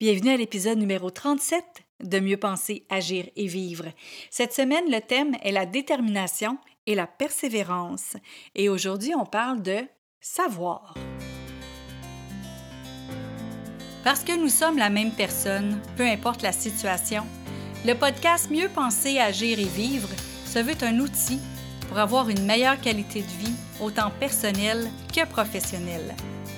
Bienvenue à l'épisode numéro 37 de Mieux penser, agir et vivre. Cette semaine, le thème est la détermination et la persévérance. Et aujourd'hui, on parle de savoir. Parce que nous sommes la même personne, peu importe la situation, le podcast Mieux penser, agir et vivre se veut un outil pour avoir une meilleure qualité de vie, autant personnelle que professionnelle.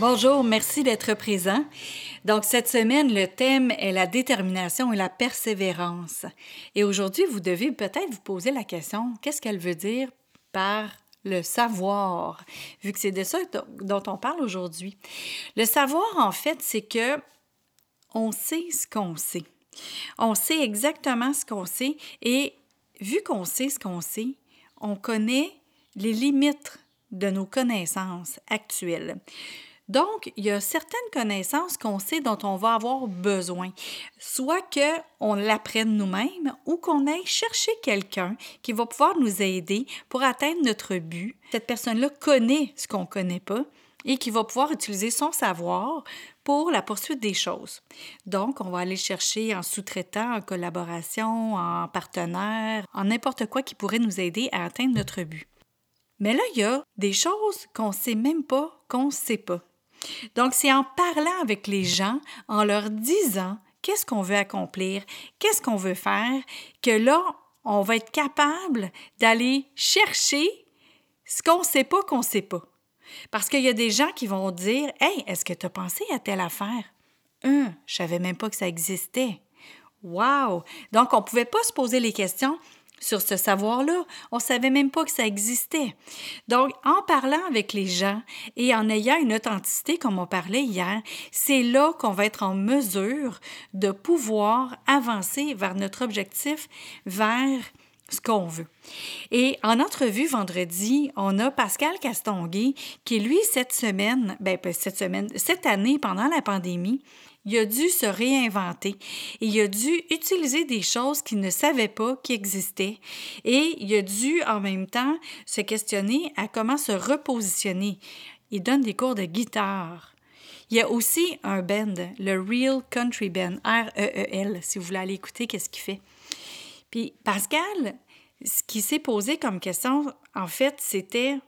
Bonjour, merci d'être présent. Donc, cette semaine, le thème est la détermination et la persévérance. Et aujourd'hui, vous devez peut-être vous poser la question, qu'est-ce qu'elle veut dire par le savoir, vu que c'est de ça dont on parle aujourd'hui. Le savoir, en fait, c'est que on sait ce qu'on sait. On sait exactement ce qu'on sait et vu qu'on sait ce qu'on sait, on connaît les limites de nos connaissances actuelles. Donc, il y a certaines connaissances qu'on sait dont on va avoir besoin, soit qu'on l'apprenne nous-mêmes ou qu'on aille chercher quelqu'un qui va pouvoir nous aider pour atteindre notre but. Cette personne-là connaît ce qu'on ne connaît pas et qui va pouvoir utiliser son savoir pour la poursuite des choses. Donc, on va aller chercher en sous-traitant, en collaboration, en partenaire, en n'importe quoi qui pourrait nous aider à atteindre notre but. Mais là, il y a des choses qu'on ne sait même pas qu'on ne sait pas. Donc, c'est en parlant avec les gens, en leur disant qu'est-ce qu'on veut accomplir, qu'est-ce qu'on veut faire, que là, on va être capable d'aller chercher ce qu'on ne sait pas qu'on ne sait pas. Parce qu'il y a des gens qui vont dire Hey, est-ce que tu as pensé à telle affaire? Hum, je savais même pas que ça existait. Wow! Donc, on ne pouvait pas se poser les questions sur ce savoir-là. On ne savait même pas que ça existait. Donc, en parlant avec les gens et en ayant une authenticité, comme on parlait hier, c'est là qu'on va être en mesure de pouvoir avancer vers notre objectif, vers ce qu'on veut. Et en entrevue vendredi, on a Pascal Castonguay qui, lui, cette semaine, ben, cette semaine, cette année, pendant la pandémie, il a dû se réinventer et il a dû utiliser des choses qu'il ne savait pas qui existaient et il a dû en même temps se questionner à comment se repositionner. Il donne des cours de guitare. Il y a aussi un band, le Real Country Band, R-E-E-L, si vous voulez aller écouter qu'est-ce qu'il fait. Puis Pascal, ce qui s'est posé comme question, en fait, c'était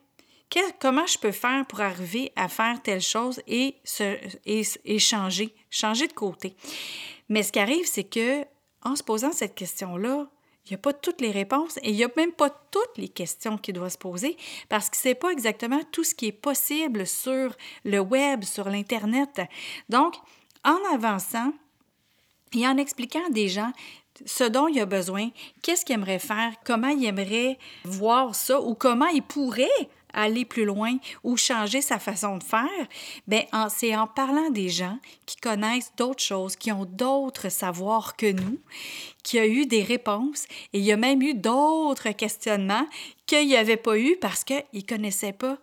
comment je peux faire pour arriver à faire telle chose et, et, changer, changer de côté? Mais ce qui arrive, c'est que en se posant cette question-là, il n'y a pas toutes les réponses et il n'y a même pas toutes les questions qu'il doit se poser parce que ce n'est pas exactement tout ce qui est possible sur le web, sur l'Internet. Donc, en avançant et en expliquant à des gens ce dont il a besoin, qu'est-ce qu'il aimerait faire, comment il aimerait voir ça ou comment il pourrait aller plus loin ou changer sa façon de faire, ben c'est en parlant des gens qui connaissent d'autres choses, qui ont d'autres savoirs que nous, qui a eu des réponses et il y a même eu d'autres questionnements qu'il n'y avait pas eu parce qu'ils ne connaissaient pas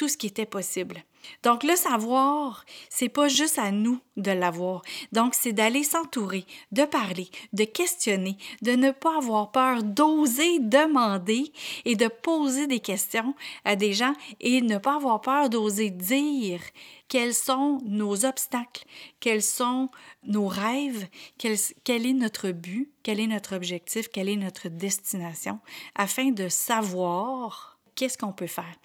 tout ce qui était possible. Donc le savoir, c'est pas juste à nous de l'avoir. Donc c'est d'aller s'entourer, de parler, de questionner, de ne pas avoir peur, d'oser demander et de poser des questions à des gens et ne pas avoir peur d'oser dire quels sont nos obstacles, quels sont nos rêves, quel, quel est notre but, quel est notre objectif, quelle est notre destination, afin de savoir qu'est-ce qu'on peut faire.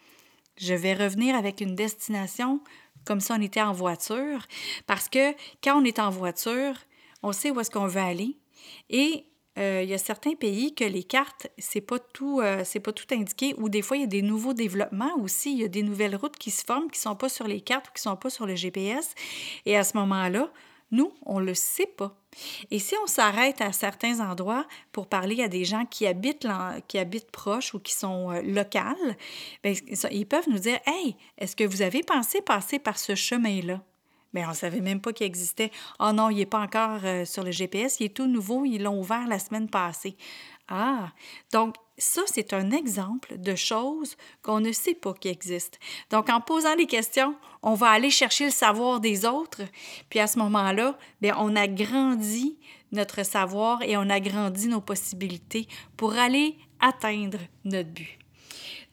Je vais revenir avec une destination comme si on était en voiture, parce que quand on est en voiture, on sait où est-ce qu'on veut aller. Et euh, il y a certains pays que les cartes, c'est pas tout, euh, c'est pas tout indiqué, ou des fois il y a des nouveaux développements aussi, il y a des nouvelles routes qui se forment qui sont pas sur les cartes ou qui sont pas sur le GPS. Et à ce moment-là, nous, on ne le sait pas. Et si on s'arrête à certains endroits pour parler à des gens qui habitent, qui habitent proches ou qui sont euh, locales, bien, ils peuvent nous dire Hey, est-ce que vous avez pensé passer par ce chemin-là? Bien, on ne savait même pas qu'il existait. Oh non, il n'est pas encore euh, sur le GPS, il est tout nouveau, ils l'ont ouvert la semaine passée. Ah, donc ça, c'est un exemple de choses qu'on ne sait pas qui existent. Donc, en posant les questions, on va aller chercher le savoir des autres, puis à ce moment-là, bien, on agrandit notre savoir et on agrandit nos possibilités pour aller atteindre notre but.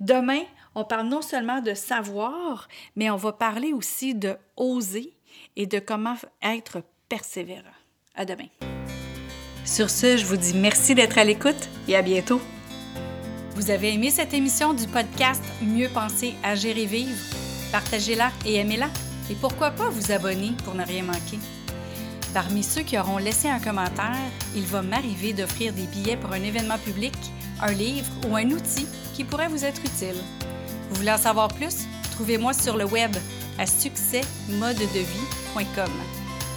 Demain, on parle non seulement de savoir, mais on va parler aussi de oser et de comment être persévérant. À demain. Sur ce, je vous dis merci d'être à l'écoute et à bientôt. Vous avez aimé cette émission du podcast Mieux penser, agir et vivre? Partagez-la et aimez-la. Et pourquoi pas vous abonner pour ne rien manquer? Parmi ceux qui auront laissé un commentaire, il va m'arriver d'offrir des billets pour un événement public, un livre ou un outil qui pourrait vous être utile. Vous voulez en savoir plus? Trouvez-moi sur le web à succèsmodedevie.com.